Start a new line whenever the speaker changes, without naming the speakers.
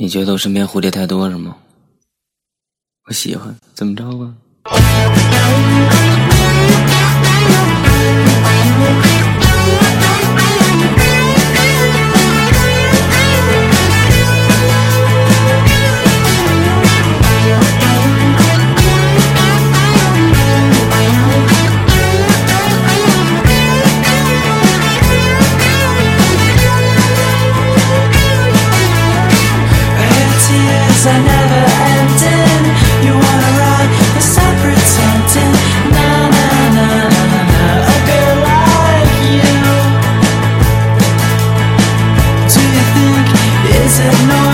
你觉得我身边蝴蝶太多是吗？我喜欢，怎么着吧
are never ending. You wanna stop pretending. A girl like you. Do you think is it normal?